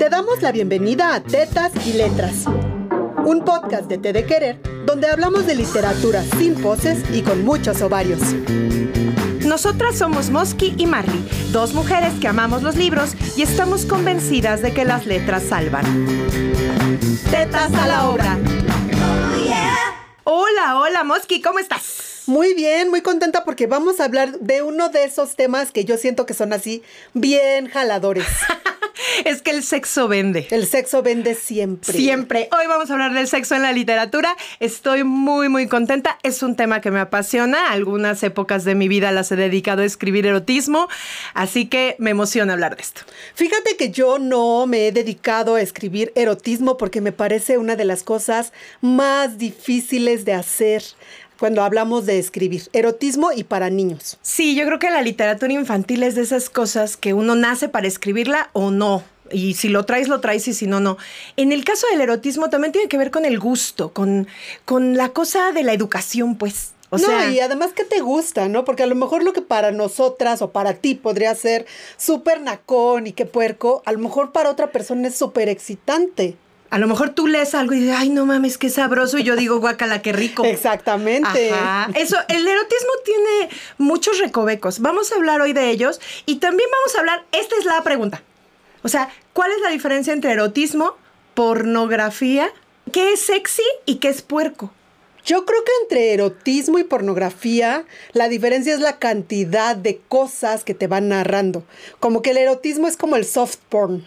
Te damos la bienvenida a Tetas y Letras, un podcast de Te de Querer donde hablamos de literatura sin poses y con muchos ovarios. Nosotras somos Mosky y Marley, dos mujeres que amamos los libros y estamos convencidas de que las letras salvan. Tetas a la obra. Hola, hola Mosky, ¿cómo estás? Muy bien, muy contenta porque vamos a hablar de uno de esos temas que yo siento que son así bien jaladores. es que el sexo vende. El sexo vende siempre. Siempre. Hoy vamos a hablar del sexo en la literatura. Estoy muy, muy contenta. Es un tema que me apasiona. Algunas épocas de mi vida las he dedicado a escribir erotismo, así que me emociona hablar de esto. Fíjate que yo no me he dedicado a escribir erotismo porque me parece una de las cosas más difíciles de hacer cuando hablamos de escribir, erotismo y para niños. Sí, yo creo que la literatura infantil es de esas cosas que uno nace para escribirla o no. Y si lo traes, lo traes y si no, no. En el caso del erotismo también tiene que ver con el gusto, con, con la cosa de la educación, pues. O no, y además que te gusta, ¿no? Porque a lo mejor lo que para nosotras o para ti podría ser súper nacón y qué puerco, a lo mejor para otra persona es súper excitante a lo mejor tú lees algo y dices, ay, no mames, qué sabroso, y yo digo, guacala, qué rico. Exactamente. Eso, el erotismo tiene muchos recovecos. Vamos a hablar hoy de ellos y también vamos a hablar, esta es la pregunta. O sea, ¿cuál es la diferencia entre erotismo, pornografía, qué es sexy y qué es puerco? Yo creo que entre erotismo y pornografía la diferencia es la cantidad de cosas que te van narrando. Como que el erotismo es como el soft porn.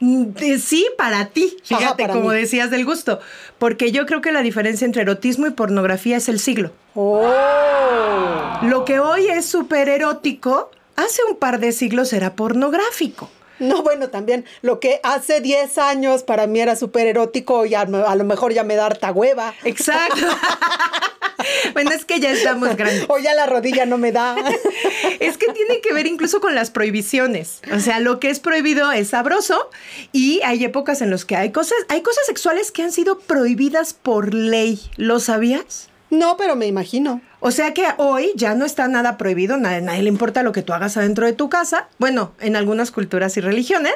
Mm, sí, para ti, fíjate, como decías del gusto, porque yo creo que la diferencia entre erotismo y pornografía es el siglo. Oh. Lo que hoy es súper erótico, hace un par de siglos era pornográfico. No, bueno, también lo que hace 10 años para mí era súper erótico y a, lo mejor ya me da harta hueva. Exacto. bueno, es que ya estamos grandes. O ya la rodilla no me da. es que tiene que ver incluso con las prohibiciones. O sea, lo que es prohibido es sabroso y hay épocas en las que hay cosas, hay cosas sexuales que han sido prohibidas por ley. ¿Lo sabías? No, pero me imagino. O sea que hoy ya no está nada prohibido, nadie, nadie, le importa lo que tú hagas adentro de tu casa, bueno, en algunas culturas y religiones.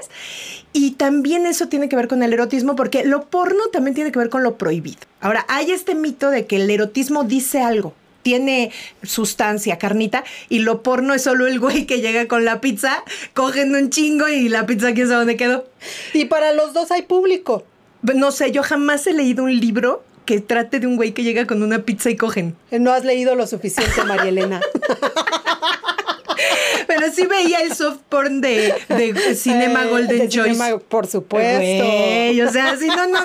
Y también eso tiene que ver con el erotismo, porque lo porno también tiene que ver con lo prohibido. Ahora, hay este mito de que el erotismo dice algo, tiene sustancia, carnita, y lo porno es solo el güey que llega con la pizza, cogiendo un chingo y la pizza quién sabe dónde quedó. Y para los dos hay público. No sé, yo jamás he leído un libro que trate de un güey que llega con una pizza y cogen. No has leído lo suficiente, María Elena. Pero sí veía el soft porn de, de Cinema eh, Golden Choice. por supuesto. o sea, si no, no,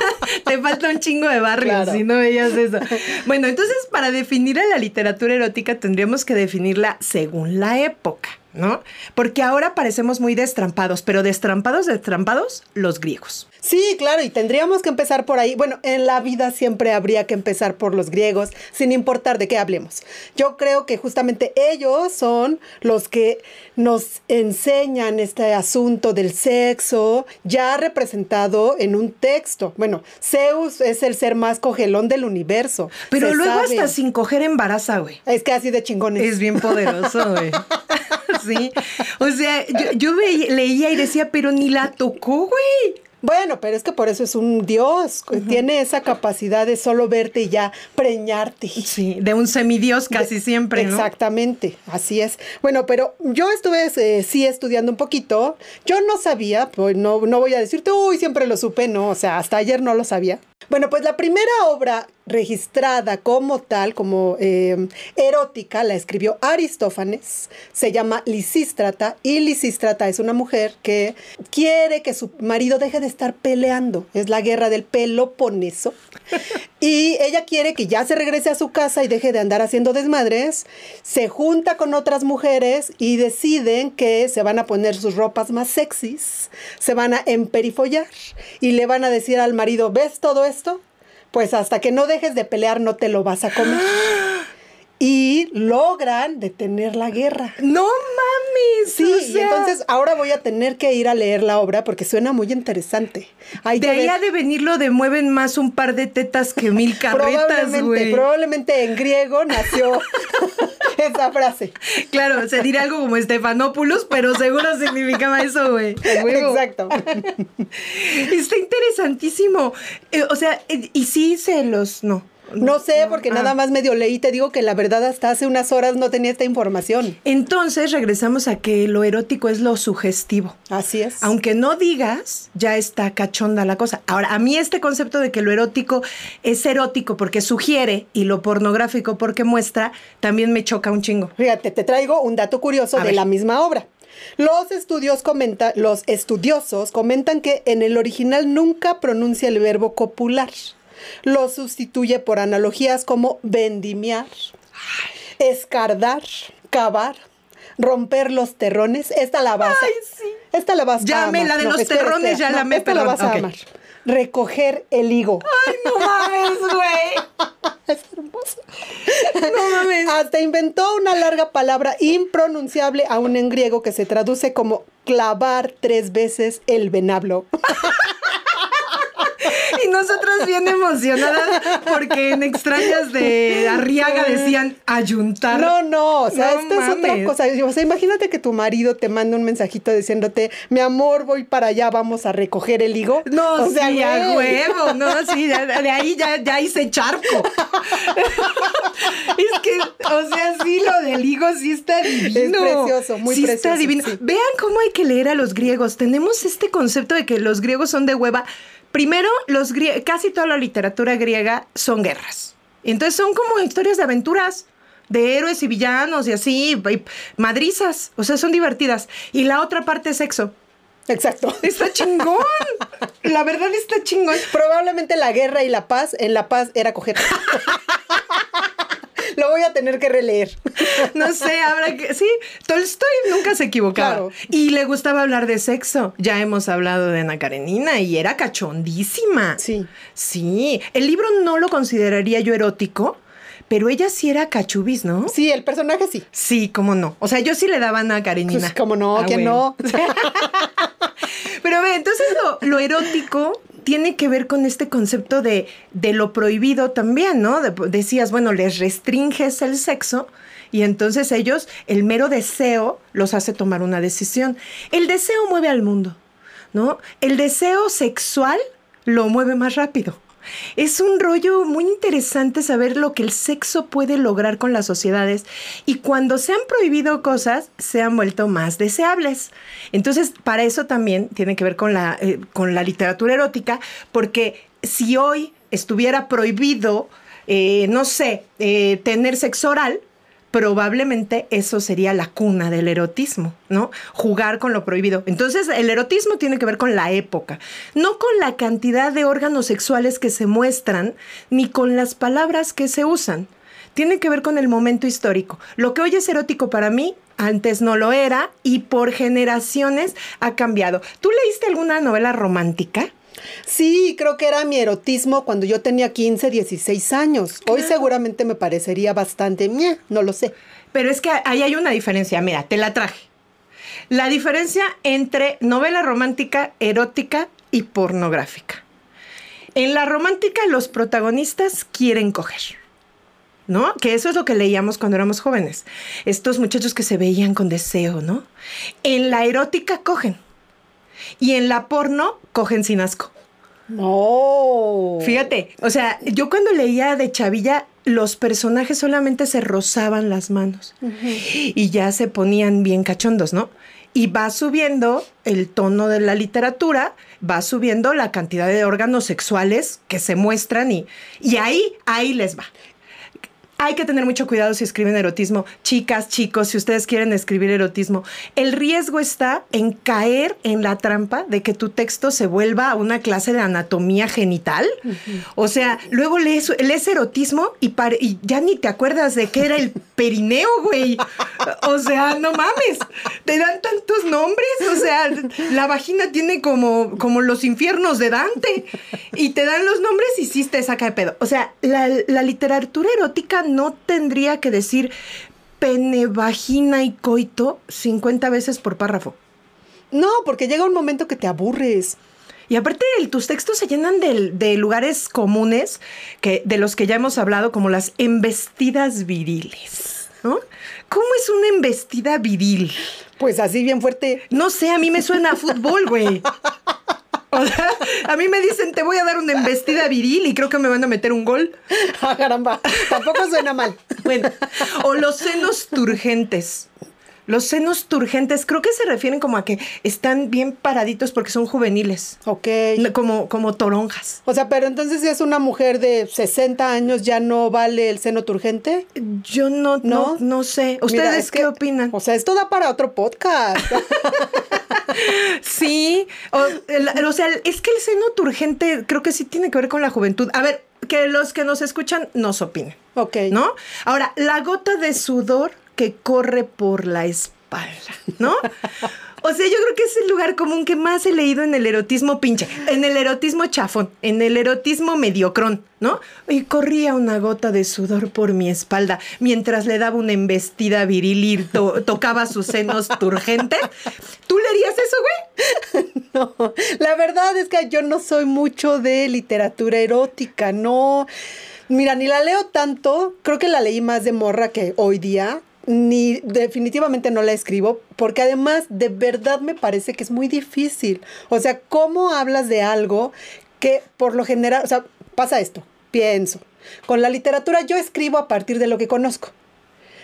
te falta un chingo de barrio si no veías eso. Bueno, entonces para definir a la literatura erótica tendríamos que definirla según la época. ¿no? Porque ahora parecemos muy destrampados, pero destrampados, destrampados, los griegos. Sí, claro, y tendríamos que empezar por ahí. Bueno, en la vida siempre habría que empezar por los griegos, sin importar de qué hablemos. Yo creo que justamente ellos son los que nos enseñan este asunto del sexo ya representado en un texto. Bueno, Zeus es el ser más cogelón del universo. Pero luego hasta sin coger embaraza, güey. Es que así de chingones. Es bien poderoso, güey. sí. O sea, yo, yo leía y decía, pero ni la tocó, güey. Bueno, pero es que por eso es un dios. Tiene esa capacidad de solo verte y ya preñarte. Sí, de un semidios casi siempre, ¿no? Exactamente, así es. Bueno, pero yo estuve eh, sí estudiando un poquito. Yo no sabía, pues no, no voy a decirte, uy, siempre lo supe, no. O sea, hasta ayer no lo sabía. Bueno, pues la primera obra registrada como tal, como eh, erótica, la escribió Aristófanes, se llama Lisístrata y Lisístrata es una mujer que quiere que su marido deje de estar peleando, es la guerra del Peloponeso, y ella quiere que ya se regrese a su casa y deje de andar haciendo desmadres, se junta con otras mujeres y deciden que se van a poner sus ropas más sexys, se van a emperifollar y le van a decir al marido, ¿ves todo esto? Pues hasta que no dejes de pelear no te lo vas a comer. y logran detener la guerra. No mames. Sí, y entonces ahora voy a tener que ir a leer la obra porque suena muy interesante. de ahí ha de venir lo de mueven más un par de tetas que mil carretas, Probablemente, probablemente en griego nació esa frase. Claro, se diría algo como Estefanopoulos, pero seguro significaba eso, güey. Exacto. Está interesantísimo. Eh, o sea, eh, y sí se los. No. No sé, porque Ah. nada más medio leí, te digo que la verdad hasta hace unas horas no tenía esta información. Entonces regresamos a que lo erótico es lo sugestivo. Así es. Aunque no digas, ya está cachonda la cosa. Ahora, a mí este concepto de que lo erótico es erótico porque sugiere y lo pornográfico porque muestra, también me choca un chingo. Fíjate, te traigo un dato curioso A de ver. la misma obra. Los estudios comenta, los estudiosos comentan que en el original nunca pronuncia el verbo copular. Lo sustituye por analogías como vendimiar, escardar, cavar, romper los terrones. Esta la vas a, Ay, sí. Esta la vas a Ya me- amar. la de los terrones ya la me- Esta la vas a amar. Recoger el higo. Ay, no mames, güey. Es hermoso. No mames. Hasta inventó una larga palabra impronunciable aún en griego que se traduce como clavar tres veces el venablo. Y nosotras bien emocionadas porque en extrañas de Arriaga decían ayuntar. No, no, o sea, No esta es otra cosa. O sea, imagínate que tu marido te manda un mensajito diciéndote, mi amor, voy para allá, vamos a recoger el higo. No, o sea, sí, a huevo, no, sí, de, de ahí ya, ya hice charco. es que, o sea, sí, lo del higo sí está divino. precioso, muy sí está divino. sí. Vean cómo hay que leer a los griegos. Tenemos este concepto de que los griegos son de hueva. Primero, los casi toda la literatura griega son guerras. Entonces son como historias de aventuras de héroes y villanos y así, y madrizas, o sea, son divertidas. Y la otra parte es sexo. Exacto. Está chingón. La verdad está chingón. Probablemente la guerra y la paz, en la paz era coger. Lo voy a tener que releer. No sé, habrá que. Sí, Tolstoy nunca se equivocaba. Claro. Y le gustaba hablar de sexo. Ya hemos hablado de Ana Karenina y era cachondísima. Sí. Sí. El libro no lo consideraría yo erótico, pero ella sí era cachubis, ¿no? Sí, el personaje sí. Sí, cómo no. O sea, yo sí le daba a Ana Karenina. Pues como no, Ah, que bueno. no. Pero ve, entonces lo, lo erótico tiene que ver con este concepto de, de lo prohibido también, ¿no? De- decías, bueno, les restringes el sexo y entonces ellos, el mero deseo los hace tomar una decisión. El deseo mueve al mundo, ¿no? El deseo sexual lo mueve más rápido. Es un rollo muy interesante saber lo que el sexo puede lograr con las sociedades y cuando se han prohibido cosas se han vuelto más deseables. Entonces, para eso también tiene que ver con la, eh, con la literatura erótica, porque si hoy estuviera prohibido, eh, no sé, eh, tener sexo oral, probablemente eso sería la cuna del erotismo, ¿no? Jugar con lo prohibido. Entonces, el erotismo tiene que ver con la época, no con la cantidad de órganos sexuales que se muestran, ni con las palabras que se usan. Tiene que ver con el momento histórico. Lo que hoy es erótico para mí, antes no lo era y por generaciones ha cambiado. ¿Tú leíste alguna novela romántica? Sí, creo que era mi erotismo cuando yo tenía 15, 16 años. Hoy seguramente me parecería bastante, "Ñe", no lo sé. Pero es que ahí hay una diferencia. Mira, te la traje. La diferencia entre novela romántica, erótica y pornográfica. En la romántica los protagonistas quieren coger. ¿No? Que eso es lo que leíamos cuando éramos jóvenes. Estos muchachos que se veían con deseo, ¿no? En la erótica cogen. Y en la porno cogen sin asco. No. Fíjate, o sea, yo cuando leía de Chavilla, los personajes solamente se rozaban las manos y ya se ponían bien cachondos, ¿no? Y va subiendo el tono de la literatura, va subiendo la cantidad de órganos sexuales que se muestran y, y ahí, ahí les va. Hay que tener mucho cuidado si escriben erotismo. Chicas, chicos, si ustedes quieren escribir erotismo, el riesgo está en caer en la trampa de que tu texto se vuelva una clase de anatomía genital. O sea, luego lees, lees erotismo y, ya ni te acuerdas de qué era el perineo, güey. O sea, no mames. Te dan tantos nombres. O sea, la vagina tiene como, como los infiernos de Dante. Y te dan los nombres y sí te saca de pedo. O sea, la, la literatura erótica no tendría que decir pene, vagina y coito 50 veces por párrafo. No, porque llega un momento que te aburres. Y aparte, el- tus textos se llenan de, de lugares comunes que, de los que ya hemos hablado, como las embestidas viriles. ¿no? ¿Cómo es una embestida viril? Pues así bien fuerte. No sé, a mí me suena a fútbol, güey. O sea, a mí me dicen, te voy a dar una embestida viril y creo que me van a meter un gol. Ah, caramba, tampoco suena mal. Bueno, o los senos turgentes. Los senos turgentes creo que se refieren como a que están bien paraditos porque son juveniles. Ok. Como, como toronjas. O sea, pero entonces si es una mujer de 60 años, ¿ya no vale el seno turgente? Yo no, no, ¿No? no sé. ¿Ustedes es qué que- opinan? O sea, esto da para otro podcast. Sí, o, el- o sea, es que el seno turgente creo que sí tiene que ver con la juventud. A ver, que los que nos escuchan nos opinen, ok. ¿no? Ahora, la gota de sudor que corre por la espalda, ¿no? O sea, yo creo que es el lugar común que más he leído en el erotismo pinche, en el erotismo chafón, en el erotismo mediocrón, ¿no? Y corría una gota de sudor por mi espalda mientras le daba una embestida viril y to- tocaba sus senos turgentes. ¿Tú leerías eso, güey? No, la verdad es que yo no soy mucho de literatura erótica, no. Mira, ni la leo tanto, creo que la leí más de morra que hoy día, ni definitivamente no la escribo, porque además de verdad me parece que es muy difícil. O sea, ¿cómo hablas de algo que por lo general, o sea, pasa esto, pienso, con la literatura yo escribo a partir de lo que conozco.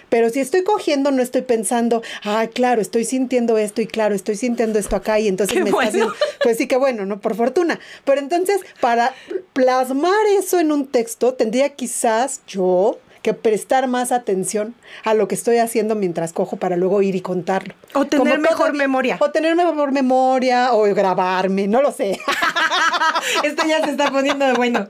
Pero si estoy cogiendo, no estoy pensando, ah, claro, estoy sintiendo esto y claro, estoy sintiendo esto acá y entonces Qué me bueno. está haciendo. Pues sí que bueno, ¿no? Por fortuna. Pero entonces, para plasmar eso en un texto, tendría quizás yo que prestar más atención a lo que estoy haciendo mientras cojo para luego ir y contarlo. O tener Como mejor todavía- memoria. O tener mejor memoria, o grabarme, no lo sé. Esto ya se está poniendo de bueno.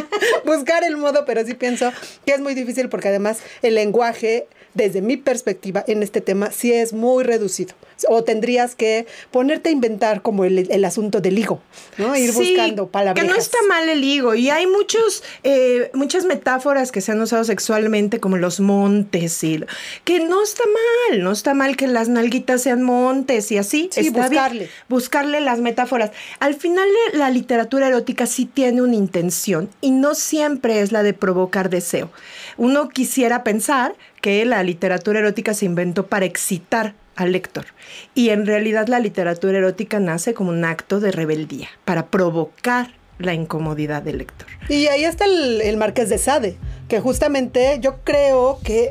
buscar el modo, pero sí pienso que es muy difícil porque además el lenguaje, desde mi perspectiva en este tema, sí es muy reducido. O tendrías que ponerte a inventar como el, el asunto del higo, ¿no? Ir Sí, buscando palabras. Que no está mal el higo. Y hay muchos, eh, muchas metáforas que se han usado sexualmente, como los montes, y que no está mal, no está mal que las nalguitas sean montes y así. Sí, está bien. buscarle. Buscarle las metáforas. Al final, la literatura erótica sí tiene una intención y no siempre es la de provocar deseo. Uno quisiera pensar que la literatura erótica se inventó para excitar al lector. Y en realidad la literatura erótica nace como un acto de rebeldía, para provocar la incomodidad del lector. Y ahí está el, el Marqués de Sade, que justamente yo creo que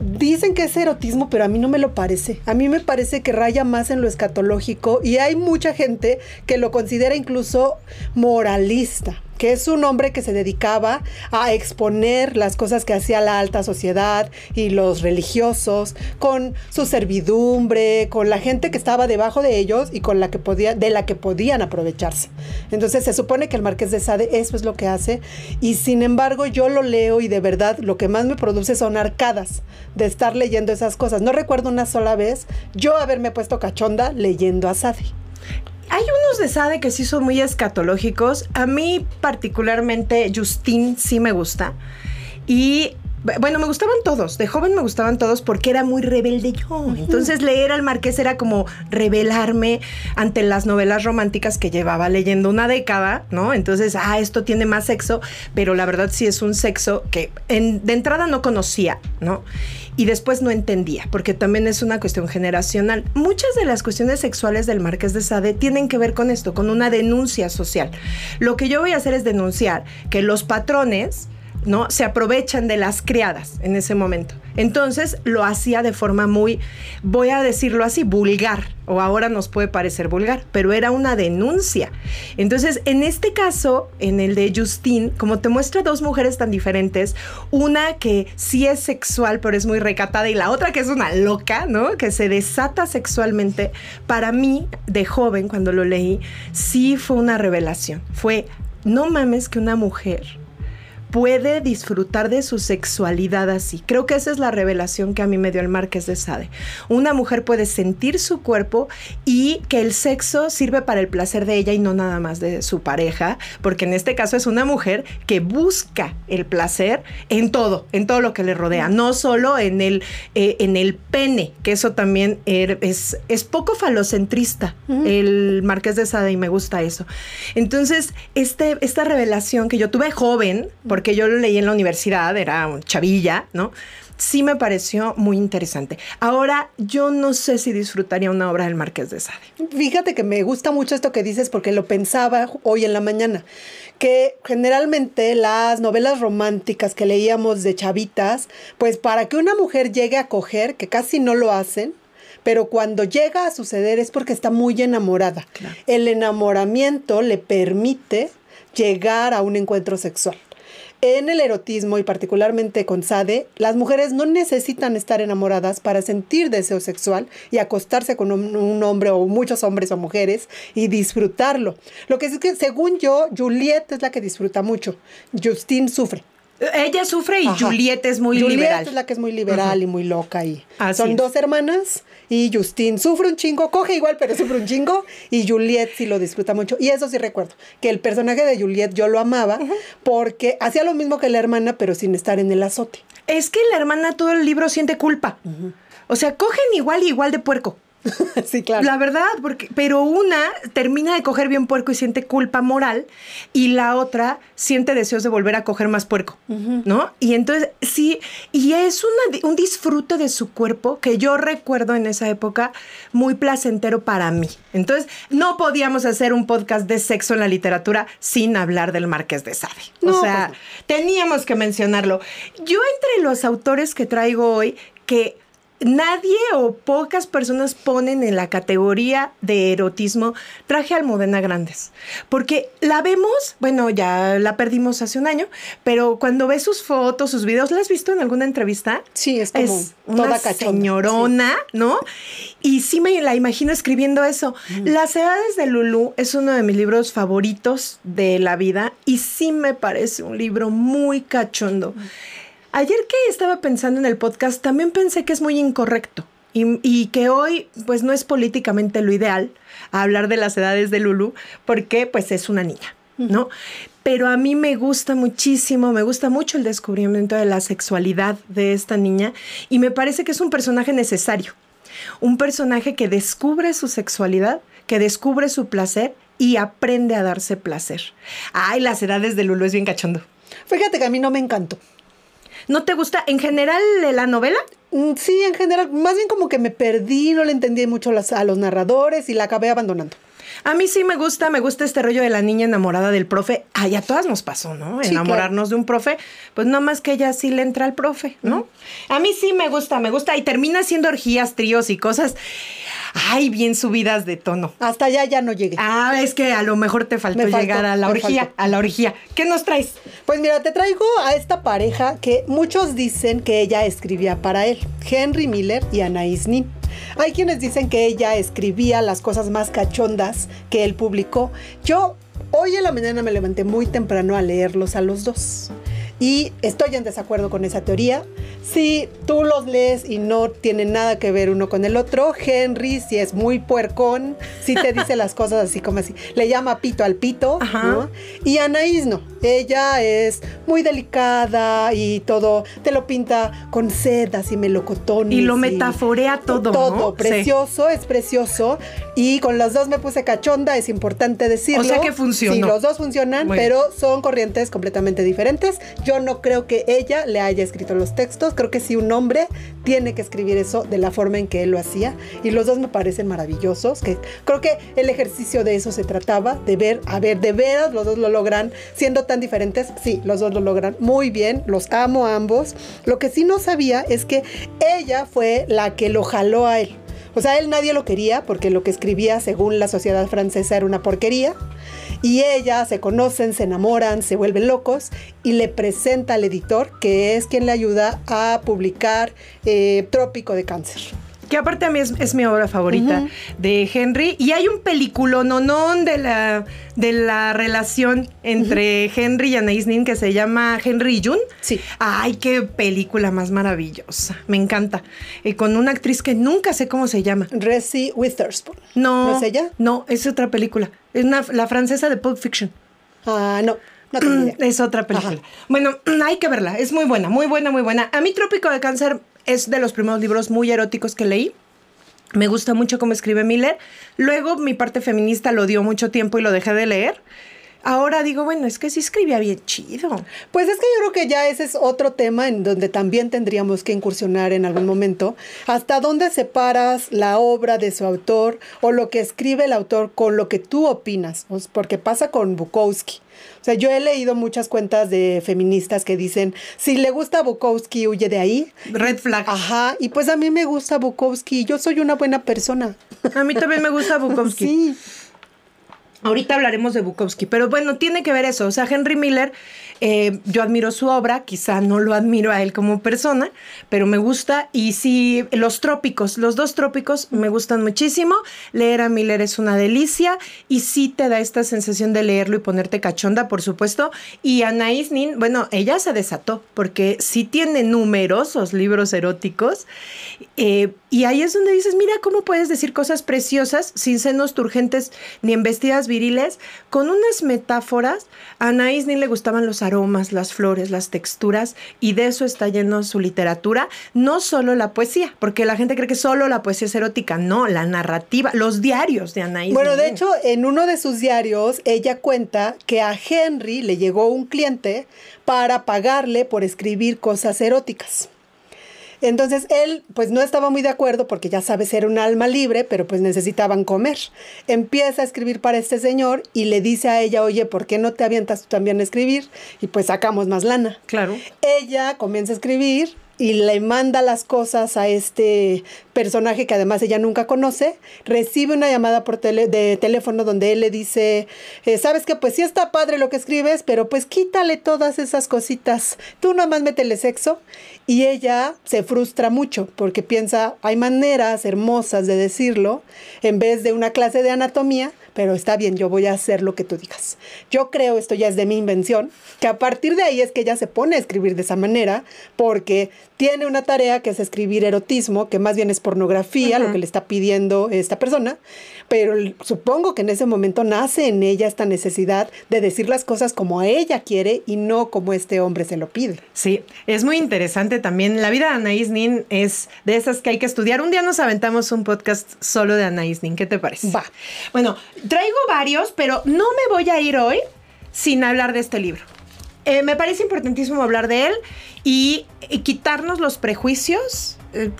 dicen que es erotismo, pero a mí no me lo parece. A mí me parece que raya más en lo escatológico y hay mucha gente que lo considera incluso moralista que es un hombre que se dedicaba a exponer las cosas que hacía la alta sociedad y los religiosos, con su servidumbre, con la gente que estaba debajo de ellos y con la que podía, de la que podían aprovecharse. Entonces se supone que el Marqués de Sade eso es lo que hace y sin embargo yo lo leo y de verdad lo que más me produce son arcadas de estar leyendo esas cosas. No recuerdo una sola vez yo haberme puesto cachonda leyendo a Sade. Hay unos de Sade que sí son muy escatológicos. A mí particularmente Justin sí me gusta. Y bueno, me gustaban todos. De joven me gustaban todos porque era muy rebelde yo. Entonces leer al Marqués era como rebelarme ante las novelas románticas que llevaba leyendo una década, ¿no? Entonces, ah, esto tiene más sexo, pero la verdad sí es un sexo que en- de entrada no conocía, ¿no? Y después no entendía, porque también es una cuestión generacional. Muchas de las cuestiones sexuales del Marqués de Sade tienen que ver con esto, con una denuncia social. Lo que yo voy a hacer es denunciar que los patrones ¿no? Se aprovechan de las criadas en ese momento. Entonces lo hacía de forma muy, voy a decirlo así, vulgar, o ahora nos puede parecer vulgar, pero era una denuncia. Entonces, en este caso, en el de Justine, como te muestra dos mujeres tan diferentes, una que sí es sexual, pero es muy recatada, y la otra que es una loca, ¿no? Que se desata sexualmente, para mí, de joven, cuando lo leí, sí fue una revelación. Fue, no mames que una mujer puede disfrutar de su sexualidad así. Creo que esa es la revelación que a mí me dio el Marqués de Sade. Una mujer puede sentir su cuerpo y que el sexo sirve para el placer de ella y no nada más de su pareja, porque en este caso es una mujer que busca el placer en todo, en todo lo que le rodea, no solo en el, eh, en el pene, que eso también er- es, es poco falocentrista, el Marqués de Sade, y me gusta eso. Entonces, este, esta revelación que yo tuve joven, porque yo lo leí en la universidad, era un chavilla, ¿no? sí me pareció muy interesante. Ahora, yo no sé si disfrutaría una obra del Marqués de Sade. Fíjate que me gusta mucho esto que dices porque lo pensaba hoy en la mañana, que generalmente las novelas románticas que leíamos de chavitas, pues para que una mujer llegue a coger, que casi no lo hacen, pero cuando llega a suceder es porque está muy enamorada. El enamoramiento le permite llegar a un encuentro sexual. En el erotismo y particularmente con Sade, las mujeres no necesitan estar enamoradas para sentir deseo sexual y acostarse con un, hombre o muchos hombres o mujeres y disfrutarlo. Lo que es que según yo, Juliet es la que disfruta mucho. Justine sufre. Ella sufre y Ajá. Juliet es muy Juliet liberal. es la que es muy liberal Ajá. y muy loca. Y Así son es. dos hermanas y Justine sufre un chingo, coge igual, pero sufre un chingo. Y Juliet sí lo disfruta mucho. Y eso sí recuerdo, que el personaje de Juliet yo lo amaba porque hacía lo mismo que la hermana, pero sin estar en el azote. Es que la hermana todo el libro siente culpa. O sea, cogen igual y igual de puerco. sí, claro. La verdad, porque, pero una termina de coger bien puerco y siente culpa moral y la otra siente deseos de volver a coger más puerco, uh -huh. ¿no? Y entonces sí, y es una, un disfrute de su cuerpo que yo recuerdo en esa época muy placentero para mí. Entonces no podíamos hacer un podcast de sexo en la literatura sin hablar del Marqués de Sade. No, o sea, pues no. teníamos que mencionarlo. Yo entre los autores que traigo hoy, que nadie o pocas personas ponen en la categoría de erotismo traje Almudena Grandes. Porque la vemos, bueno, ya la perdimos hace un año, pero cuando ves sus fotos, sus videos, ¿la has visto en alguna entrevista? Sí, es como es una toda cachonda, señorona, sí. ¿no? Y sí me la imagino escribiendo eso. Mm. Las edades de Lulú es uno de mis libros favoritos de la vida y sí me parece un libro muy cachondo. Mm. Ayer que estaba pensando en el podcast, también pensé que es muy incorrecto y, y, que hoy pues no es políticamente lo ideal hablar de las edades de Lulu porque pues es una niña, ¿no? Pero a mí me gusta muchísimo, me gusta mucho el descubrimiento de la sexualidad de esta niña y me parece que es un personaje necesario, un personaje que descubre su sexualidad, que descubre su placer y aprende a darse placer. Ay, las edades de Lulu es bien cachondo. Fíjate que a mí no me encantó. ¿No te gusta en general la novela? Mm, Sí, en general, más bien como que me perdí, no le entendí mucho las, a los narradores y la acabé abandonando. A mí sí me gusta, me gusta este rollo de la niña enamorada del profe. Ay, a todas nos pasó, ¿no? Sí, Enamorarnos claro. de un profe, pues nada más que ella sí le entra al profe, ¿no? A mí sí me gusta, me gusta. Y termina siendo orgías, tríos y cosas, ay, bien subidas de tono. Hasta allá ya no llegué. Ah, es que a lo mejor te faltó, faltó llegar a la orgía, faltó. a la orgía. ¿Qué nos traes? Pues mira, te traigo a esta pareja que muchos dicen que ella escribía para él, Henry Miller y Anaïs Nin. Hay quienes dicen que ella escribía las cosas más cachondas que él publicó. Yo hoy en la mañana me levanté muy temprano a leerlos a los dos. Y estoy en desacuerdo con esa teoría. Si tú los lees y no tienen nada que ver uno con el otro, Henry, si es muy puercón, si te dice las cosas así como así, le llama pito al pito, Ajá. ¿no? Y Anaís no, ella es muy delicada y todo, te lo pinta con sedas y melocotones. Y lo metaforea todo. Todo, ¿no? precioso, sí. es precioso. Y con los dos me puse cachonda, es importante decirlo. O sea que funcionó. Sí, los dos funcionan, pero son corrientes completamente diferentes. Yo no creo que ella le haya escrito los textos, creo que sí un hombre tiene que escribir eso de la forma en que él lo hacía. Y los dos me parecen maravillosos, que creo que el ejercicio de eso se trataba, de ver, a ver, de veras los dos lo logran, siendo tan diferentes, sí, los dos lo logran muy bien, los amo ambos. Lo que sí no sabía es que ella fue la que lo jaló a él. O sea, él nadie lo quería porque lo que escribía según la sociedad francesa era una porquería. Y ella se conocen, se enamoran, se vuelven locos y le presenta al editor, que es quien le ayuda a publicar eh, Trópico de Cáncer que aparte a mí es, es mi obra favorita uh -huh. de Henry. Y hay un película no, no de la, de la relación entre uh -huh. Henry y Anais Nin que se llama Henry y June. Sí. Ay, qué película más maravillosa. Me encanta. Y con una actriz que nunca sé cómo se llama. Reese Witherspoon. No. ¿No es ella? No, es otra película. Es una, la francesa de Pulp Fiction. Ah, no. No idea. Es otra película. Ajá. Bueno, hay que verla. Es muy buena, muy buena, muy buena. A mí Trópico de Cáncer es de los primeros libros muy eróticos que leí. Me gusta mucho cómo escribe Miller. Luego mi parte feminista lo dio mucho tiempo y lo dejé de leer. ahora digo, bueno, es que sí escribía bien chido. Pues es que yo creo que ya ese es otro tema en donde también tendríamos que incursionar en algún momento. ¿Hasta dónde separas la obra de su autor o lo que escribe el autor con lo que tú opinas? Porque pasa con Bukowski. O sea, yo he leído muchas cuentas de feministas que dicen, si le gusta Bukowski, huye de ahí. Red flag. Ajá, y pues a mí me gusta Bukowski, yo soy una buena persona. A mí también me gusta Bukowski. sí. Ahorita hablaremos de Bukowski, pero bueno, tiene que ver eso. O sea, Henry Miller, eh, yo admiro su obra, quizá no lo admiro a él como persona, pero me gusta. Y sí, los trópicos, los dos trópicos me gustan muchísimo. Leer a Miller es una delicia y sí te da esta sensación de leerlo y ponerte cachonda, por supuesto. Y Anaïs Nin, bueno, ella se desató porque sí tiene numerosos libros eróticos. Eh, y ahí es donde dices, mira cómo puedes decir cosas preciosas sin senos turgentes ni en vestidas viriles, con unas metáforas. A Anaïs ni le gustaban los aromas, las flores, las texturas, y de eso está lleno su literatura, no solo la poesía, porque la gente cree que solo la poesía es erótica, no, la narrativa, los diarios de Anaïs. Bueno, de hecho, en uno de sus diarios, ella cuenta que a Henry le llegó un cliente para pagarle por escribir cosas eróticas. Entonces él pues no estaba muy de acuerdo porque ya sabes, era un alma libre, pero pues necesitaban comer. Empieza a escribir para este señor y le dice a ella, oye, ¿por qué no te avientas tú también a escribir? Y pues sacamos más lana. Claro. Ella comienza a escribir y le manda las cosas a este personaje que además ella nunca conoce, recibe una llamada por tele, de teléfono donde él le dice, eh, sabes que pues sí está padre lo que escribes, pero pues quítale todas esas cositas, tú nomás métele sexo y ella se frustra mucho porque piensa, hay maneras hermosas de decirlo en vez de una clase de anatomía, pero está bien, yo voy a hacer lo que tú digas. Yo creo, esto ya es de mi invención, que a partir de ahí es que ella se pone a escribir de esa manera, porque tiene una tarea que es escribir erotismo, que más bien es pornografía, lo que le está pidiendo esta persona, pero supongo que en ese momento nace en ella esta necesidad de decir las cosas como ella quiere y no como este hombre se lo pide. Sí, es muy interesante también. La vida de Anaís Nin es de esas que hay que estudiar. Un día nos aventamos un podcast solo de Anaís Nin. ¿Qué te parece? Va. Bueno, traigo varios, pero no me voy a ir hoy sin hablar de este libro. Eh, me parece importantísimo hablar de él y, quitarnos los prejuicios. Eh,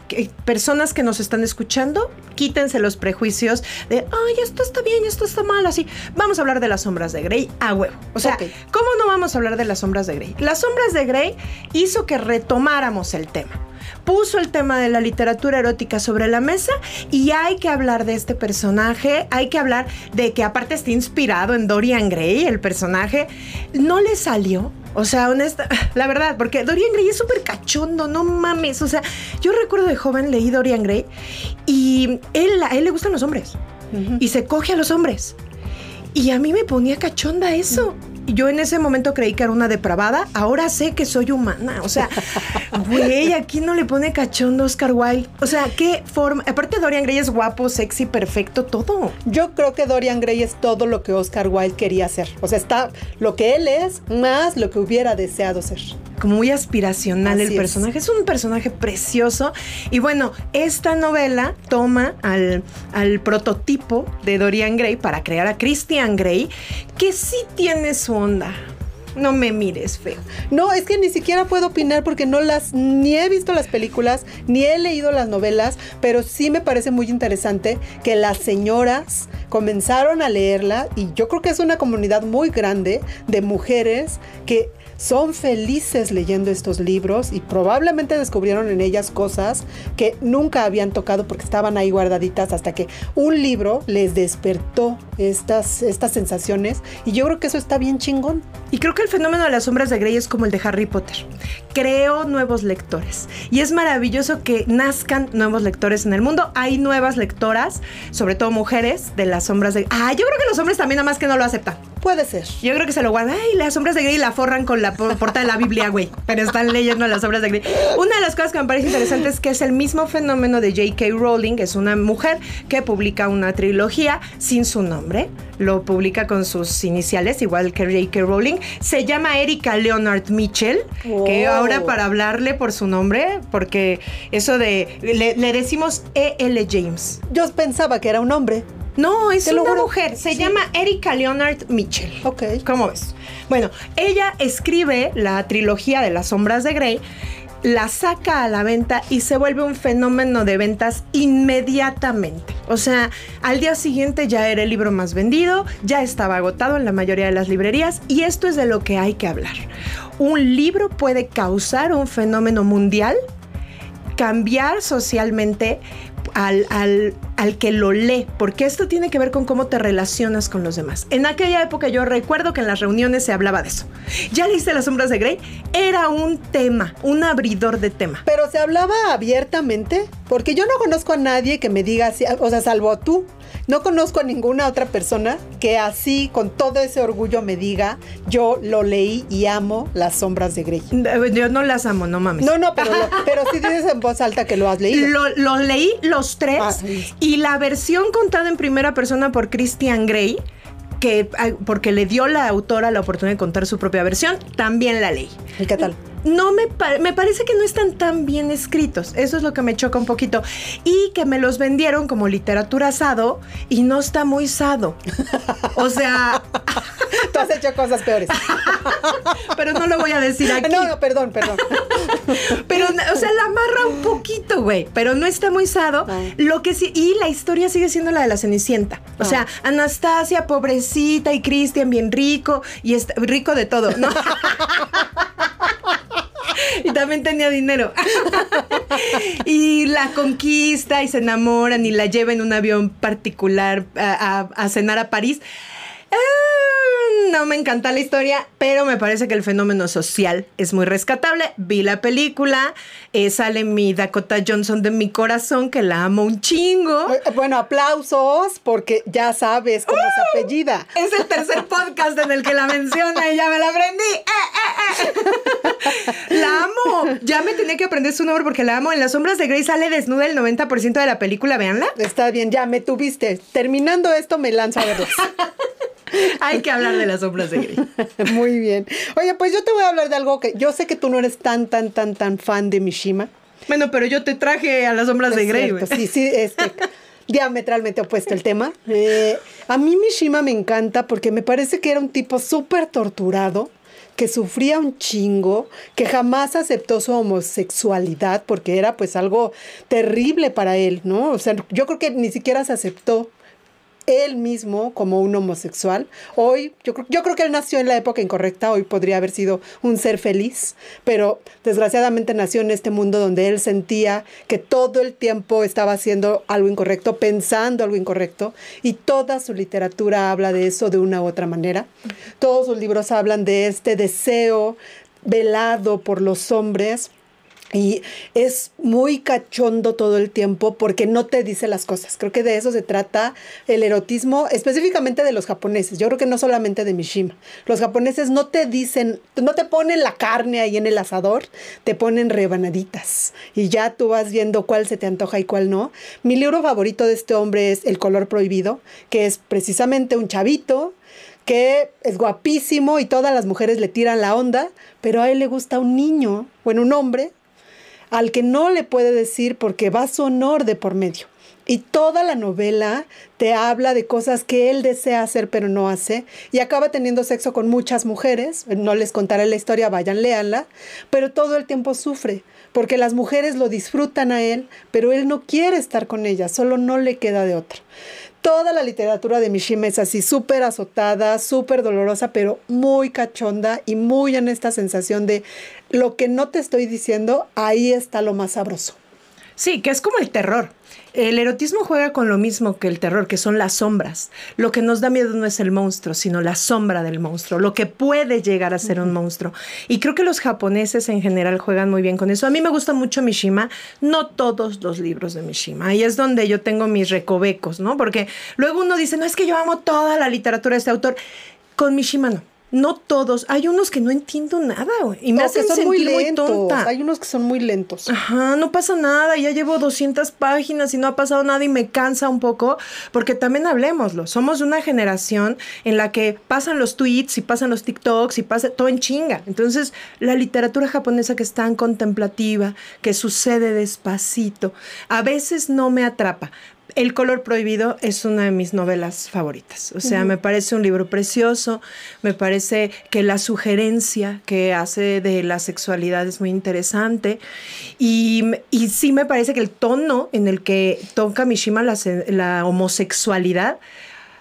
personas que nos están escuchando, quítense los prejuicios de, ay, esto está bien, esto está mal, así. Vamos a hablar de las sombras de Grey a huevo. O sea, ¿cómo no vamos a hablar de las sombras de Grey? Las sombras de Grey hizo que retomáramos el tema puso el tema de la literatura erótica sobre la mesa y hay que hablar de este personaje, hay que hablar de que aparte está inspirado en Dorian Gray, el personaje, no le salió. O sea, honesta, la verdad, porque Dorian Gray es súper cachondo, no mames. O sea, yo recuerdo de joven leí Dorian Gray y él, a él le gustan los hombres y se coge a los hombres. Y a mí me ponía cachonda eso yo en ese momento creí que era una depravada, ahora sé que soy humana. O sea, güey, aquí no le pone cachondo Oscar Wilde. O sea, qué forma. Aparte, Dorian Gray es guapo, sexy, perfecto, todo. Yo creo que Dorian Gray es todo lo que Oscar Wilde quería ser. O sea, está lo que él es más lo que hubiera deseado ser como muy aspiracional el personaje. Es. un personaje precioso. Y bueno, esta novela toma al, al prototipo de Dorian Gray para crear a Christian Gray, que sí tiene su onda. No me mires feo. No, es que ni siquiera puedo opinar porque no las, ni he visto las películas, ni he leído las novelas, pero sí me parece muy interesante que las señoras comenzaron a leerla y yo creo que es una comunidad muy grande de mujeres que son felices leyendo estos libros y probablemente descubrieron en ellas cosas que nunca habían tocado porque estaban ahí guardaditas hasta que un libro les despertó estas, estas sensaciones y yo creo que eso está bien chingón. Y creo que el fenómeno de las sombras de Grey es como el de Harry Potter. Creo nuevos lectores y es maravilloso que nazcan nuevos lectores en el mundo. Hay nuevas lectoras, sobre todo mujeres, de las sombras de... Ah, yo creo que los hombres también nada más que no lo aceptan. Puede ser. Yo creo que se lo guardan. Ay, las sombras de Grey la forran con la portada de la Biblia, güey. Pero están leyendo las obras de Grey. Una de las cosas que me parece interesante es que es el mismo fenómeno de J.K. Rowling. Es una mujer que publica una trilogía sin su nombre. Lo publica con sus iniciales, igual que J.K. Rowling. Se llama Erika Leonard Mitchell. Que oh. ahora para hablarle por su nombre, porque eso de. Le, le decimos E.L. James. Yo pensaba que era un hombre. No, es una juro. mujer. Se llama Erika Leonard Mitchell. Ok. ¿Cómo ves? Bueno, ella escribe la trilogía de las sombras de Grey, la saca a la venta y se vuelve un fenómeno de ventas inmediatamente. O sea, al día siguiente ya era el libro más vendido, ya estaba agotado en la mayoría de las librerías y esto es de lo que hay que hablar. Un libro puede causar un fenómeno mundial cambiar socialmente al, al- al que lo lee, porque esto tiene que ver con cómo te relacionas con los demás. En aquella época yo recuerdo que en las reuniones se hablaba de eso. ¿Ya leíste Las sombras de Grey? Era un tema, un abridor de tema. Pero se hablaba abiertamente, porque yo no conozco a nadie que me diga o sea, salvo tú. No conozco a ninguna otra persona que así, con todo ese orgullo, me diga, yo lo leí y amo las sombras de Grey. Yo no las amo, no mames. No, no, pero, lo- pero sí dices en voz alta que lo has leído. Lo, lo leí los tres Ah, sí. y la versión contada en primera persona por Christian Grey, que, porque le dio la autora la oportunidad de contar su propia versión, también la leí. ¿Y qué tal? No me, pa- me parece que no están tan bien escritos. Eso es lo que me choca un poquito. Y que me los vendieron como literatura sado y no está muy sado. O sea, Tú has hecho cosas peores. pero no lo voy a decir aquí. No, no, perdón, perdón. Pero, o sea, la amarra un poquito, güey. Pero no está muy sado. Ah. Lo que sí, y la historia sigue siendo la de la Cenicienta. O Ah. sea, Anastasia, pobrecita, y Cristian, bien rico, y está, rico de todo, ¿no? y también tenía dinero. y la conquista y se enamoran y la lleva en un avión particular a, a- a cenar a París. Ah, no me encanta la historia, pero me parece que el fenómeno social es muy rescatable. Vi la película, eh, sale mi Dakota Johnson de mi corazón, que la amo un chingo. Eh, Bueno, aplausos, porque ya sabes cómo se apellida. Es el tercer podcast en el que la menciona y ya me la aprendí. ¡Eh, eh, eh! La amo. Ya me tenía que aprender su nombre porque la amo. En las sombras de Grey sale desnuda el 90% de la película, véanla. Está bien, ya me tuviste. Terminando esto, me lanzo a verlos. Hay que hablar de las sombras de Grey. Muy bien. Oye, pues yo te voy a hablar de algo que yo sé que tú no eres tan, tan, tan, tan fan de Mishima. Bueno, pero yo te traje a las sombras de Grey, cierto, güey. Sí, sí, este, diametralmente opuesto el tema. Eh, a mí Mishima me encanta porque me parece que era un tipo súper torturado, que sufría un chingo, que jamás aceptó su homosexualidad porque era pues algo terrible para él, ¿no? O sea, yo creo que ni siquiera se aceptó él mismo como un homosexual. Hoy, yo, creo- yo creo que él nació en la época incorrecta, hoy podría haber sido un ser feliz, pero desgraciadamente nació en este mundo donde él sentía que todo el tiempo estaba haciendo algo incorrecto, pensando algo incorrecto, y toda su literatura habla de eso de una u otra manera. Todos sus libros hablan de este deseo velado por los hombres y es muy cachondo todo el tiempo porque no te dice las cosas. Creo que de eso se trata el erotismo, específicamente de los japoneses. Yo creo que no solamente de Mishima. Los japoneses no te dicen, no te ponen la carne ahí en el asador, te ponen rebanaditas. Y ya tú vas viendo cuál se te antoja y cuál no. Mi libro favorito de este hombre es El color prohibido, que es precisamente un chavito que es guapísimo y todas las mujeres le tiran la onda, pero a él le gusta un niño, bueno, un hombre, al que no le puede decir porque va su honor de por medio. Y toda la novela te habla de cosas que él desea hacer pero no hace. Y acaba teniendo sexo con muchas mujeres. No les contaré la historia, vayan, léanla. Pero todo el tiempo sufre. Porque las mujeres lo disfrutan a él, pero él no quiere estar con ellas, solo no le queda de otra. Toda la literatura de Mishima es así, súper azotada, súper dolorosa, pero muy cachonda y muy en esta sensación de lo que no te estoy diciendo, ahí está lo más sabroso. Sí, que es como el terror. El erotismo juega con lo mismo que el terror, que son las sombras. Lo que nos da miedo no es el monstruo, sino la sombra del monstruo, lo que puede llegar a ser un monstruo. Y creo que los japoneses en general juegan muy bien con eso. A mí me gusta mucho Mishima, no todos los libros de Mishima. Ahí es donde yo tengo mis recovecos, ¿no? Porque luego uno dice, no, es que yo amo toda la literatura de este autor. Con Mishima no. No todos. Hay unos que no entiendo nada, güey. Y me No, hacen que son sentir muy muy, lentos. tonta. Hay unos que son muy lentos. Ajá, no pasa nada, ya llevo 200 páginas y no ha pasado nada y me cansa un poco, porque también hablemoslo, somos de una generación en la que pasan los tweets y pasan los TikToks y pasa todo en chinga. Entonces, la literatura japonesa que es tan contemplativa, que sucede despacito, a veces no me atrapa. El color prohibido es una de mis novelas favoritas. O sea, me parece un libro precioso, me parece que la sugerencia que hace de la sexualidad es muy interesante y, y sí me parece que el tono en el que toca Mishima la, la homosexualidad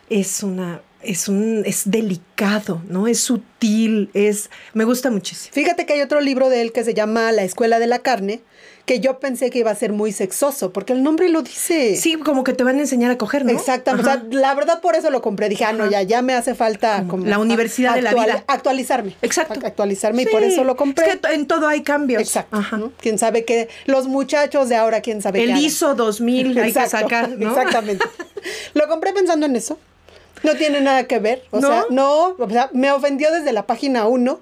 es una... Es, un, es delicado, ¿no? Es sutil, es... Me gusta muchísimo. Fíjate que hay otro libro de él que se llama La Escuela de la Carne, que yo pensé que iba a ser muy sexoso, porque el nombre lo dice. Sí, como que te van a enseñar a coger, ¿no? Exactamente. Ajá. O sea, la verdad por eso lo compré. Dije, ah, no, ya, ya me hace falta como La universidad de la vida. Actualizarme. Exacto. Ac- Actualizarme y por eso lo compré. Es que en todo hay cambios. Exacto. Ajá. ¿no? Quién sabe qué. Los muchachos de ahora, quién sabe qué. El hagan. ISO 2000 hay que Exacto, sacar, ¿no? Exactamente. Lo compré pensando en eso. No tiene nada que ver. O ¿No? sea, no, o sea, me ofendió desde la página 1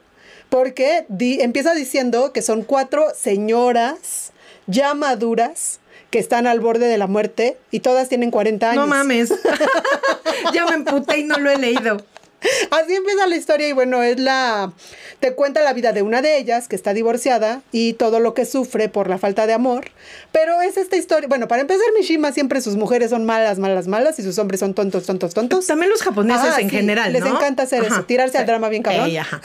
porque di- empieza diciendo que son cuatro señoras ya maduras que están al borde de la muerte y todas tienen 40 años. No mames. ya me emputé y no lo he leído. Así empieza la historia y bueno, es la... Te cuenta la vida de una de ellas que está divorciada y todo lo que sufre por la falta de amor. Pero es esta historia... Bueno, para empezar, Mishima siempre sus mujeres son malas, malas, malas y sus hombres son tontos, tontos, tontos. También los japoneses Ajá, en sí, general, les encanta hacer eso, tirarse al drama bien cabrón. Ey, ajá.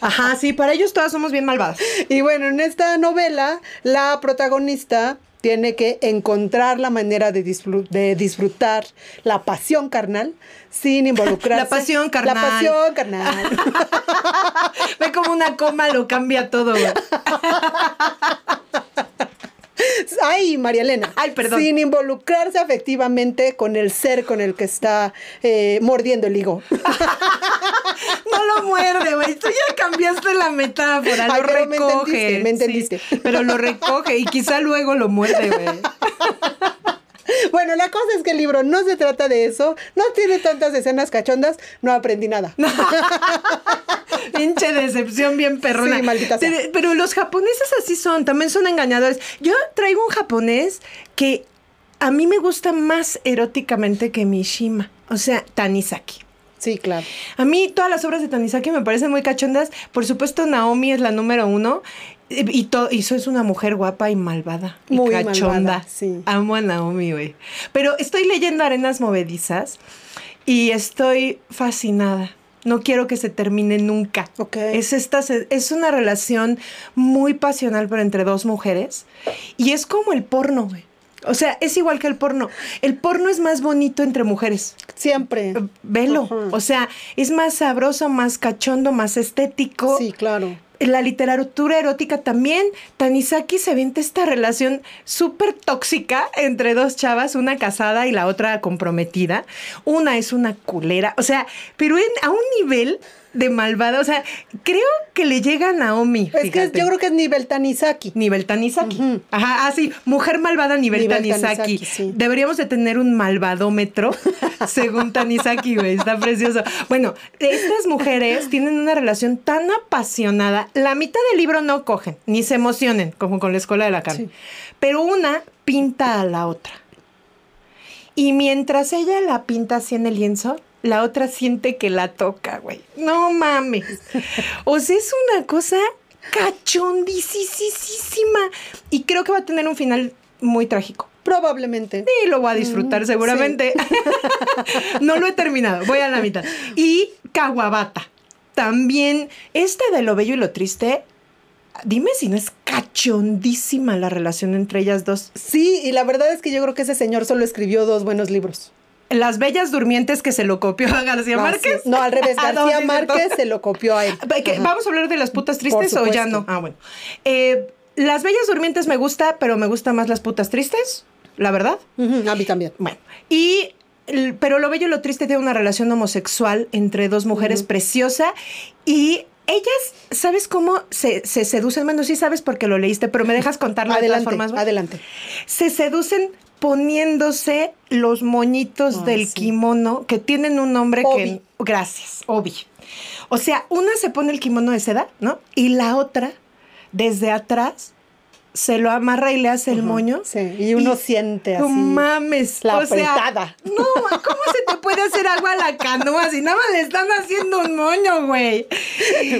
Ajá, sí, para ellos todas somos bien malvadas. Y bueno, en esta novela, la protagonista tiene que encontrar la manera de, disfru- de disfrutar la pasión carnal sin involucrarse. La pasión carnal. La pasión carnal. Ve como una coma lo cambia todo. Ay, María Elena. Ay, perdón. Sin involucrarse afectivamente con el ser con el que está eh, mordiendo el higo. No lo muerde, güey. Tú ya cambiaste la metáfora. Ay, lo pero me recoge. entendiste, me entendiste. Sí, pero lo recoge y quizá luego lo muerde, güey. Bueno, la cosa es que el libro no se trata de eso, no tiene tantas escenas cachondas, no aprendí nada. Pinche decepción bien perrona. Sí, maldita sea. Pero- Pero los japoneses así son, también son engañadores. Yo traigo un japonés que a mí me gusta más eróticamente que Mishima. O sea, Tanizaki. Sí, claro. A mí todas las obras de Tanizaki me parecen muy cachondas. Por supuesto, Naomi es la número uno. Y, y, to- y eso es una mujer guapa y malvada. Y Muy cachonda. malvada, sí. Amo a Naomi, güey. Pero estoy leyendo Arenas Movedizas y estoy fascinada. No quiero que se termine nunca. Ok. Es, esta, es una relación muy pasional, pero entre dos mujeres. Y es como el porno, güey. O sea, es igual que el porno. El porno es más bonito entre mujeres. Siempre. Velo. O sea, es más sabroso, más cachondo, más estético. Sí, claro. La literatura erótica también. Tanizaki se avienta esta relación súper tóxica entre dos chavas, una casada y la otra comprometida. Una es una culera. O sea, pero a un nivel de malvada. O sea, creo que le llega a Naomi. Es que yo creo que es nivel Tanizaki. Nivel Tanizaki. Ajá, ah, sí, mujer malvada nivel, Nivel Tanizaki. Tanizaki, sí. Deberíamos de tener un malvadómetro según Tanizaki, güey, está precioso. Bueno, estas mujeres tienen una relación tan apasionada. La mitad del libro no cogen, ni se emocionen, como con la escuela de la carne. Sí. Pero una pinta a la otra. Y mientras ella la pinta así en el lienzo, la otra siente que la toca, güey. No mames. O sea, es una cosa cachondisísima. Y creo que va a tener un final muy trágico. Probablemente. Sí, lo voy a disfrutar Mm, seguramente. no lo he terminado, voy a la mitad. Y Kawabata. También, esta de lo bello y lo triste, dime si no es cachondísima la relación entre ellas dos. Sí, y la verdad es que yo creo que ese señor solo escribió dos buenos libros. Las bellas durmientes que se lo copió a García Márquez. sí. No, al revés, García Márquez se lo copió a él. ¿Qué, Ajá. ¿Vamos a hablar de las putas tristes o ya no? Ah, bueno. Eh, las bellas durmientes me gusta, pero me gustan más las putas tristes, la verdad. A mí también. Bueno, y pero lo bello y lo triste tiene una relación homosexual entre dos mujeres preciosa y ellas, ¿sabes cómo se, se seducen? Bueno, sí sabes porque lo leíste, pero me dejas contarlo de Adelante, todas formas. ¿va? adelante. Se seducen poniéndose los moñitos del sí. kimono que tienen un nombre Obi. que... Gracias, Obi. O sea, una se pone el kimono de seda, ¿no? Y la otra, desde atrás, se lo amarra y le hace el moño. Sí, y uno siente así. No mames. La o sea, apretada. no, ¿cómo se te puede hacer agua a la canoa si nada más le están haciendo un moño, güey?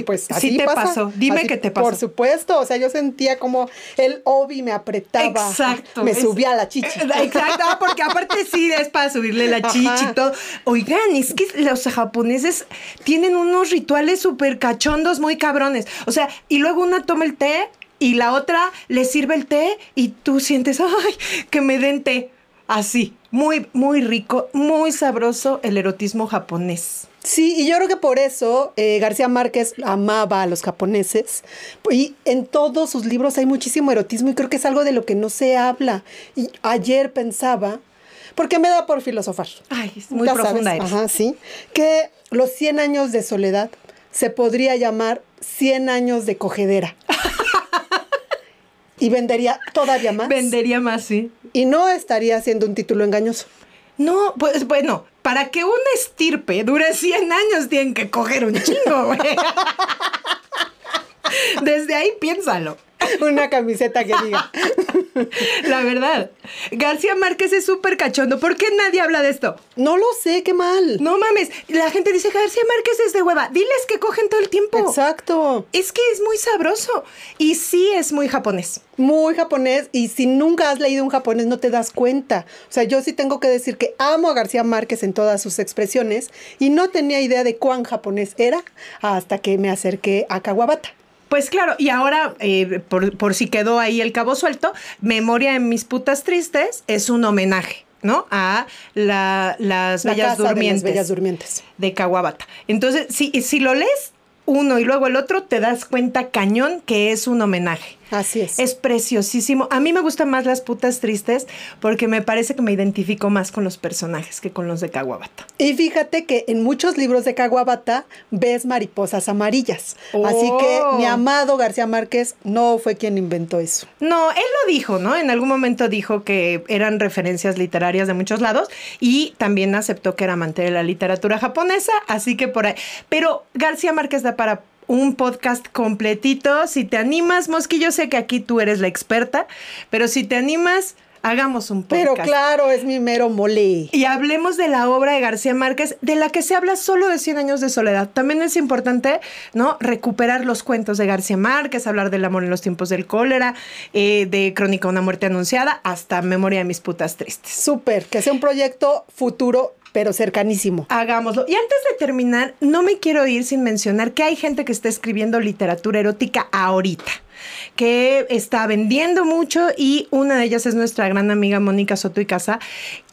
Pues así Sí te pasa. pasó. Dime Así- que te pasó. Por supuesto, o sea, yo sentía como el obi me apretaba. Exacto. Me es- subía la chichi. Eh, Exacto, ah, porque aparte sí es para subirle la chichi Ajá. y todo. Oigan, es que los japoneses tienen unos rituales súper cachondos, muy cabrones. O sea, y luego una toma el té y la otra le sirve el té y tú sientes, ay, que me den té. Así, muy, muy rico, muy sabroso el erotismo japonés. Sí, y yo creo que por eso eh, García Márquez amaba a los japoneses. Y en todos sus libros hay muchísimo erotismo y creo que es algo de lo que no se habla. Y ayer pensaba, porque me da por filosofar. Ay, es muy Ya profunda eres. Ajá, sí. Que los 100 años de soledad se podría llamar 100 años de cogedera. y vendería todavía más. Vendería más, sí. Y no estaría siendo un título engañoso. No, pues bueno, para que una estirpe dure 100 años tienen que coger un chingo, güey. Desde ahí piénsalo. Una camiseta que diga. La verdad. García Márquez es súper cachondo. ¿Por qué nadie habla de esto? No lo sé, qué mal. No mames. La gente dice García Márquez es de hueva. Diles que cogen todo el tiempo. Exacto. Es que es muy sabroso. Y sí es muy japonés. Muy japonés. Y si nunca has leído un japonés, no te das cuenta. O sea, yo sí tengo que decir que amo a García Márquez en todas sus expresiones y no tenía idea de cuán japonés era hasta que me acerqué a Kawabata. Pues claro, y ahora, eh, por, por si quedó ahí el cabo suelto, Memoria en mis putas tristes es un homenaje, ¿no? A la- las La bellas casa de las durmientes. bellas durmientes. de Kawabata. Entonces, si, si lo lees uno y luego el otro, te das cuenta cañón que es un homenaje. Así es. Es preciosísimo. A mí me gustan más las putas tristes porque me parece que me identifico más con los personajes que con los de Kawabata. Y fíjate que en muchos libros de Kawabata ves mariposas amarillas. Así que Oh. mi amado García Márquez no fue quien inventó eso. No, él lo dijo, ¿no? En algún momento dijo que eran referencias literarias de muchos lados y también aceptó que era amante de la literatura japonesa, así que por ahí. Pero García Márquez da para un podcast completito. Si te animas, Mosqui, yo sé que aquí tú eres la experta, pero si te animas, hagamos un podcast. Pero claro, es mi mero mole. Y hablemos de la obra de García Márquez, de la que se habla solo de 100 años de soledad. También es importante, ¿no? Recuperar los cuentos de García Márquez, hablar del amor en los tiempos del cólera, eh, de Crónica de una muerte anunciada, hasta Memoria de mis putas tristes. Súper, que sea un proyecto futuro, pero cercanísimo. Hagámoslo. Y antes de terminar, no me quiero ir sin mencionar que hay gente que está escribiendo literatura erótica ahorita que está vendiendo mucho y una de ellas es nuestra gran amiga Mónica Soto y Casa,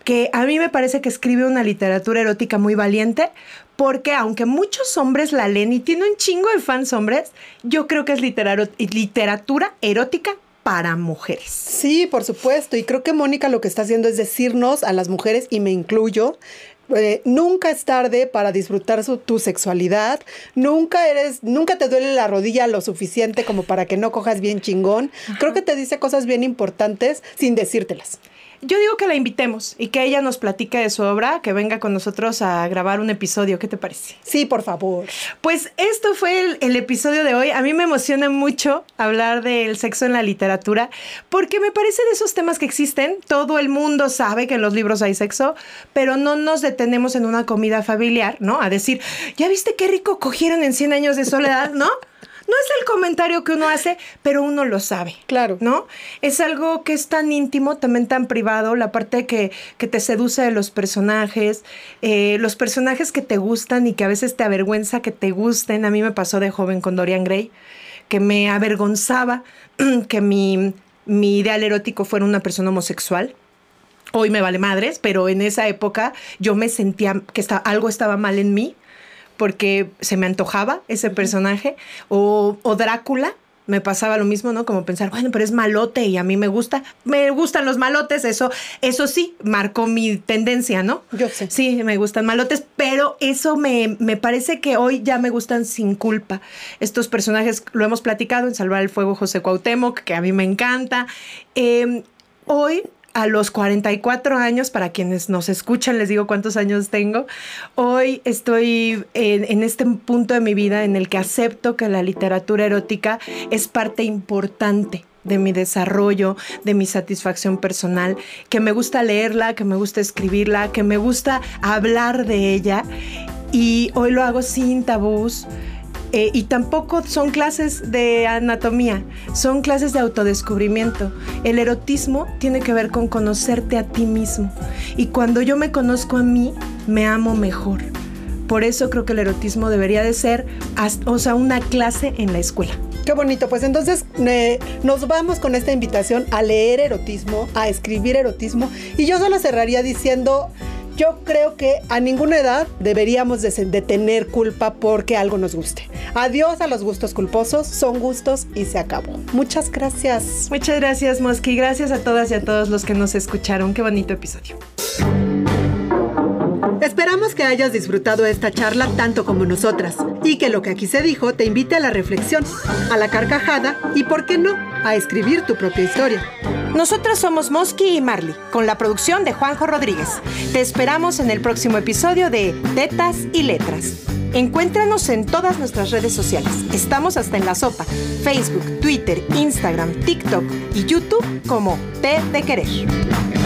que a mí me parece que escribe una literatura erótica muy valiente, porque aunque muchos hombres la leen y tiene un chingo de fans hombres, yo creo que es literatura erótica para mujeres. Sí, por supuesto. Y creo que Mónica lo que está haciendo es decirnos a las mujeres, y me incluyo, eh, nunca es tarde para disfrutar su- tu sexualidad. Nunca eres, nunca te duele la rodilla lo suficiente como para que no cojas bien chingón. Creo que te dice cosas bien importantes sin decírtelas. Yo digo que la invitemos y que ella nos platique de su obra, que venga con nosotros a grabar un episodio. ¿Qué te parece? Sí, por favor. Pues esto fue el, el episodio de hoy. A mí me emociona mucho hablar del sexo en la literatura, porque me parece de esos temas que existen. Todo el mundo sabe que en los libros hay sexo, pero no nos detenemos en una comida familiar, ¿no? A decir, ¿ya viste qué rico cogieron en 100 años de soledad? ¿No? No es el comentario que uno hace, pero uno lo sabe. Claro. ¿No? Es algo que es tan íntimo, también tan privado, la parte que, que te seduce de los personajes, eh, los personajes que te gustan y que a veces te avergüenza que te gusten. A mí me pasó de joven con Dorian Gray, que me avergonzaba que mi, mi ideal erótico fuera una persona homosexual. Hoy me vale madres, pero en esa época yo me sentía que está, algo estaba mal en mí porque se me antojaba ese personaje. O, o Drácula, me pasaba lo mismo, ¿no? Como pensar, bueno, pero es malote y a mí me gusta, me gustan los malotes, eso, eso sí, marcó mi tendencia, ¿no? Yo sé. Sí, me gustan malotes, pero eso me, me parece que hoy ya me gustan sin culpa. Estos personajes, lo hemos platicado en Salvar el Fuego José Cuauhtémoc, que a mí me encanta. Eh, hoy a los 44 años, para quienes nos escuchan, les digo cuántos años tengo, hoy estoy en, este punto de mi vida en el que acepto que la literatura erótica es parte importante de mi desarrollo, de mi satisfacción personal, que me gusta leerla, que me gusta escribirla, que me gusta hablar de ella. Y hoy lo hago sin tabús. Eh, y tampoco son clases de anatomía, son clases de autodescubrimiento. El erotismo tiene que ver con conocerte a ti mismo. Y cuando yo me conozco a mí, me amo mejor. Por eso creo que el erotismo debería de ser, o sea, una clase en la escuela. Qué bonito, pues entonces nos vamos con esta invitación a leer erotismo, a escribir erotismo. Y yo solo cerraría diciendo, yo creo que a ninguna edad deberíamos de, tener culpa porque algo nos guste. Adiós a los gustos culposos, son gustos y se acabó. Muchas gracias. Muchas gracias, Mosky. Gracias a todas y a todos los que nos escucharon. Qué bonito episodio. Esperamos que hayas disfrutado esta charla tanto como nosotras y que lo que aquí se dijo te invite a la reflexión, a la carcajada y, por qué no, a escribir tu propia historia. Nosotras somos Mosky y Marley, con la producción de Juanjo Rodríguez. Te esperamos en el próximo episodio de Tetas y Letras. Encuéntranos en todas nuestras redes sociales. Estamos hasta en la sopa, Facebook, Twitter, Instagram, TikTok y YouTube como T de Querer.